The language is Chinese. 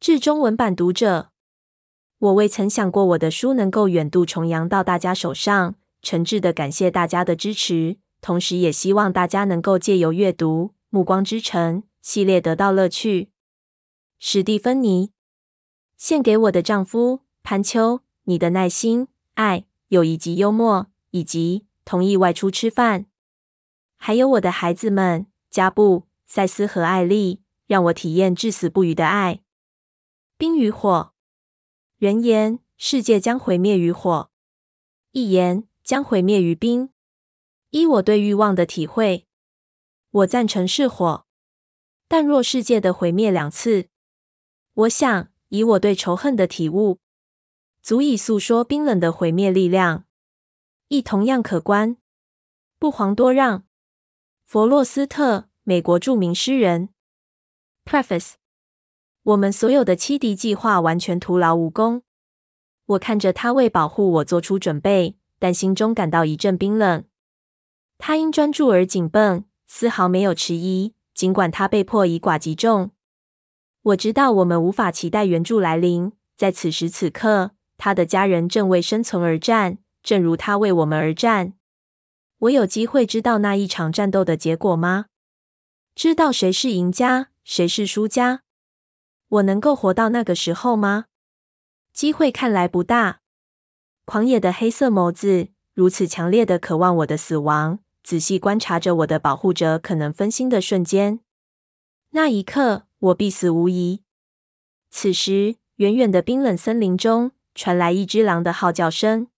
致中文版读者，我未曾想过我的书能够远渡重洋到大家手上，诚挚的感谢大家的支持，同时也希望大家能够借由阅读《暮光之城》系列得到乐趣。史蒂芬妮，献给我的丈夫潘秋，你的耐心、爱、友谊及幽默，以及同意外出吃饭，还有我的孩子们加布、赛斯和艾丽，让我体验至死不渝的爱。冰与火，人言世界将毁灭于火，一言将毁灭于冰。依我对欲望的体会，我赞成是火。但若世界的毁灭两次，我想以我对仇恨的体悟，足以诉说冰冷的毁灭力量，亦同样可观。不遑多让。弗洛斯特，美国著名诗人。Preface。我们所有的欺敌计划完全徒劳无功。我看着他为保护我做出准备，但心中感到一阵冰冷。他因专注而紧绷，丝毫没有迟疑，尽管他被迫以寡击众。我知道我们无法期待援助来临，在此时此刻，他的家人正为生存而战，正如他为我们而战。我有机会知道那一场战斗的结果吗？知道谁是赢家，谁是输家？我能够活到那个时候吗？机会看来不大。狂野的黑色眸子如此强烈的渴望我的死亡，仔细观察着我的保护者可能分心的瞬间。那一刻，我必死无疑。此时，远远的冰冷森林中传来一只狼的号叫声。